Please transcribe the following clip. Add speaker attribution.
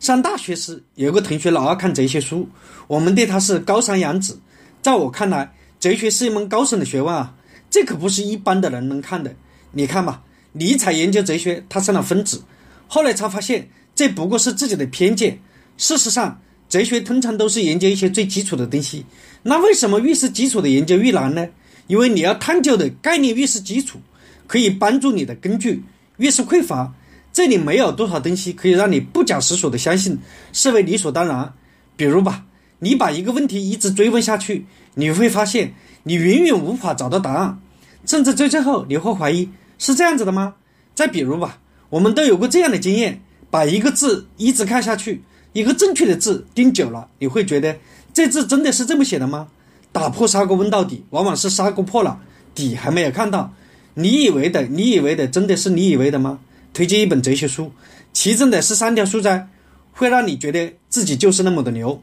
Speaker 1: 上大学时，有个同学老爱看哲学书，我们对他是高山仰止。在我看来，哲学是一门高深的学问啊，这可不是一般的人能看的。你看吧，尼采研究哲学，他上了分子，后来才发现这不过是自己的偏见。事实上，哲学通常都是研究一些最基础的东西。那为什么越是基础的研究越难呢？因为你要探究的概念越是基础，可以帮助你的根据越是匮乏，这里没有多少东西可以让你不假思索的相信，视为理所当然。比如吧，你把一个问题一直追问下去，你会发现你远远无法找到答案，甚至最最后你会怀疑是这样子的吗？再比如吧，我们都有过这样的经验，把一个字一直看下去，一个正确的字盯久了，你会觉得这字真的是这么写的吗？打破砂锅问到底，往往是砂锅破了，底还没有看到。你以为的，你以为的，真的是你以为的吗？推荐一本哲学书，其中的十三条素材，会让你觉得自己就是那么的牛。